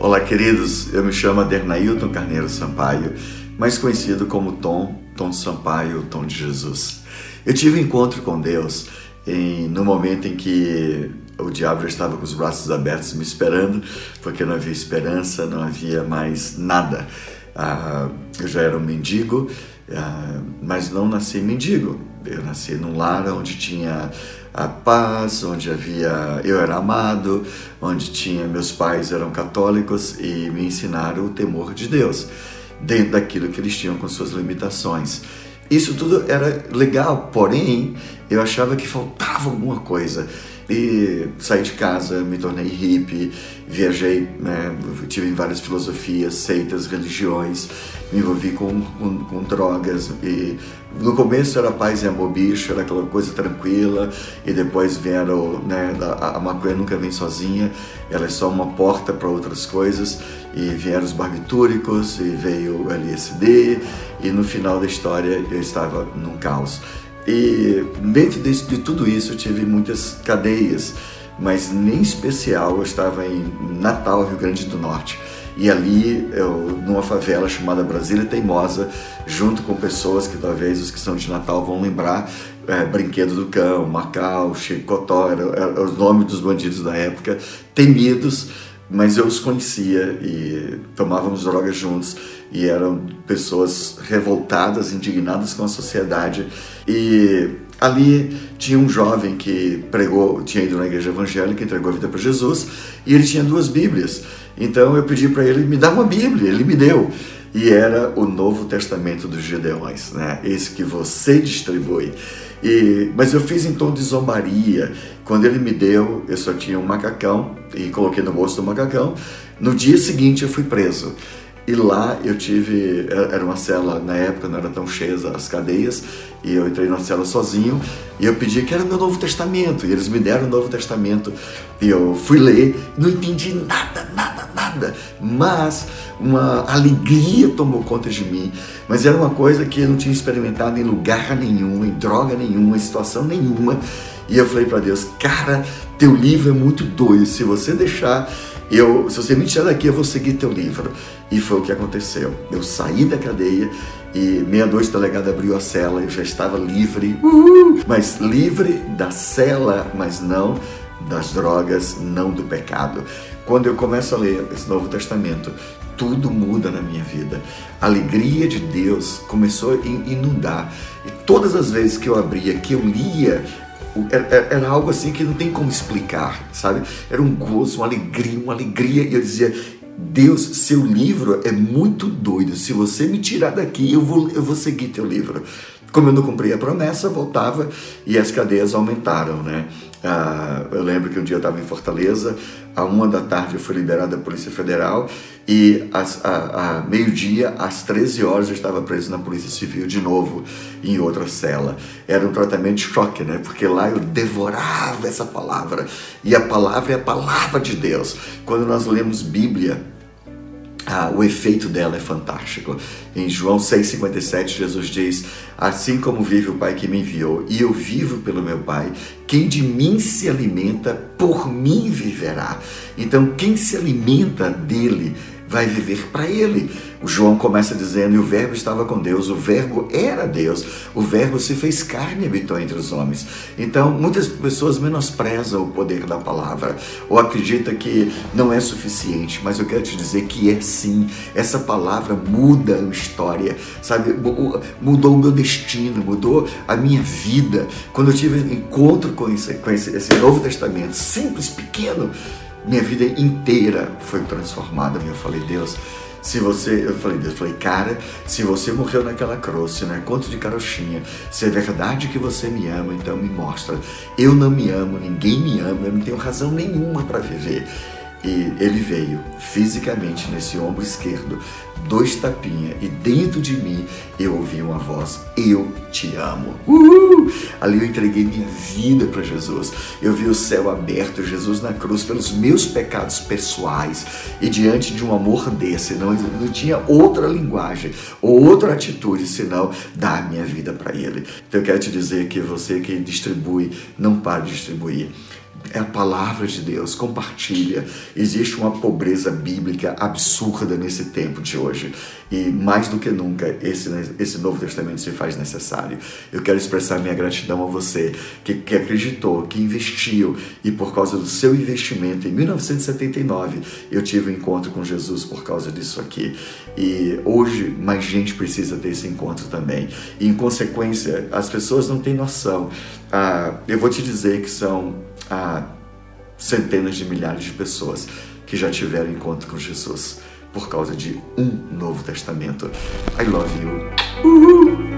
Olá, queridos. Eu me chamo Adernailton Carneiro Sampaio, mais conhecido como Tom, Tom Sampaio, Tom de Jesus. Eu tive um encontro com Deus em, no momento em que o diabo já estava com os braços abertos me esperando, porque não havia esperança, não havia mais nada. Ah, eu já era um mendigo, ah, mas não nasci mendigo. Eu nasci num lar onde tinha a paz, onde havia eu era amado, onde tinha meus pais eram católicos e me ensinaram o temor de Deus, dentro daquilo que eles tinham com suas limitações. Isso tudo era legal, porém eu achava que faltava alguma coisa. E saí de casa, me tornei hippie, viajei, né, tive várias filosofias, seitas, religiões, me envolvi com, com, com, drogas e no começo era paz e amor bicho, era aquela coisa tranquila e depois vieram, né, a, a maconha nunca vem sozinha, ela é só uma porta para outras coisas e vieram os barbitúricos e veio o LSD e no final da história eu estava num caos. E dentro de, de tudo isso eu tive muitas cadeias, mas nem especial eu estava em Natal, Rio Grande do Norte. E ali, eu, numa favela chamada Brasília Teimosa, junto com pessoas que talvez os que são de Natal vão lembrar, é, Brinquedo do Cão, Macau, Chicotó, era os nomes dos bandidos da época, temidos, mas eu os conhecia e tomávamos drogas juntos e eram pessoas revoltadas, indignadas com a sociedade. E ali tinha um jovem que pregou, tinha ido na igreja evangélica, entregou a vida para Jesus e ele tinha duas Bíblias. Então eu pedi para ele me dar uma Bíblia, ele me deu. E era o Novo Testamento dos Gedeões, né? Esse que você distribui. E, mas eu fiz em tom de zombaria. Quando ele me deu, eu só tinha um macacão e coloquei no bolso do macacão. No dia seguinte eu fui preso. E lá eu tive, era uma cela, na época não era tão cheia as cadeias, e eu entrei na cela sozinho, e eu pedi que era meu Novo Testamento, e eles me deram o Novo Testamento, e eu fui ler, não entendi nada, nada, mas uma alegria tomou conta de mim, mas era uma coisa que eu não tinha experimentado em lugar nenhum, em droga nenhuma, em situação nenhuma, e eu falei para Deus, cara, teu livro é muito doido, se você deixar eu, se você me tirar daqui, eu vou seguir teu livro. E foi o que aconteceu. Eu saí da cadeia e meia-noite o delegado abriu a cela, eu já estava livre, uhul, mas livre da cela, mas não das drogas, não do pecado. Quando eu começo a ler esse Novo Testamento, tudo muda na minha vida. A alegria de Deus começou a inundar. E todas as vezes que eu abria, que eu lia era, era, algo assim que não tem como explicar, sabe? Era um gozo, uma alegria, uma alegria. E eu dizia, Deus, seu livro é muito doido. Se você me tirar daqui, eu vou, eu vou seguir teu livro. Como eu não cumpri a promessa, voltava e as cadeias aumentaram, né? Ah, eu lembro que um dia eu estava em Fortaleza, a uma da tarde eu fui liberado da Polícia Federal e às, a, a meio-dia, às 13 horas, eu estava preso na Polícia Civil de novo, em outra cela. Era um tratamento de choque, né? Porque lá eu devorava essa palavra e a palavra é a palavra de Deus. Quando nós lemos Bíblia, ah, o efeito dela é fantástico. Em João 6,57, Jesus diz: Assim como vive o Pai que me enviou, e eu vivo pelo meu Pai, quem de mim se alimenta, por mim viverá. Então, quem se alimenta dele, vai viver para ele. O João começa dizendo: e o Verbo estava com Deus, o Verbo era Deus, o Verbo se fez carne e habitou entre os homens. Então, muitas pessoas menosprezam o poder da palavra ou acreditam que não é suficiente, mas eu quero te dizer que é sim. Essa palavra muda a história, sabe? Mudou o meu destino, mudou a minha vida. Quando eu tive encontro com esse, com esse, esse Novo Testamento, simples, pequeno, minha vida inteira foi transformada. Eu falei, Deus, se você, eu falei, Deus, eu falei, cara, se você morreu naquela cruz, se não é conto de carochinha, se é verdade que você me ama, então me mostra. Eu não me amo, ninguém me ama, eu não tenho razão nenhuma para viver. E ele veio fisicamente nesse ombro esquerdo, dois tapinhas, e dentro de mim eu ouvi uma voz: Eu te amo. Uhul! Ali eu entreguei minha vida para Jesus. Eu vi o céu aberto, Jesus na cruz pelos meus pecados pessoais. E diante de um amor desse, não, não tinha outra linguagem ou outra atitude senão dar minha vida para Ele. Então eu quero te dizer que você que distribui, não pare de distribuir é a palavra de Deus, compartilha. Existe uma pobreza bíblica absurda nesse tempo de hoje e mais do que nunca esse, esse Novo Testamento se faz necessário. Eu quero expressar minha gratidão a você que, que acreditou, que investiu e por causa do seu investimento em 1979 eu tive um encontro com Jesus por causa disso aqui. E hoje mais gente precisa ter esse encontro também. E em consequência, as pessoas não têm noção. Ah, eu vou te dizer que são ah, centenas de milhares de pessoas que já tiveram encontro com Jesus por causa de um Novo Testamento. I love you. Uhul.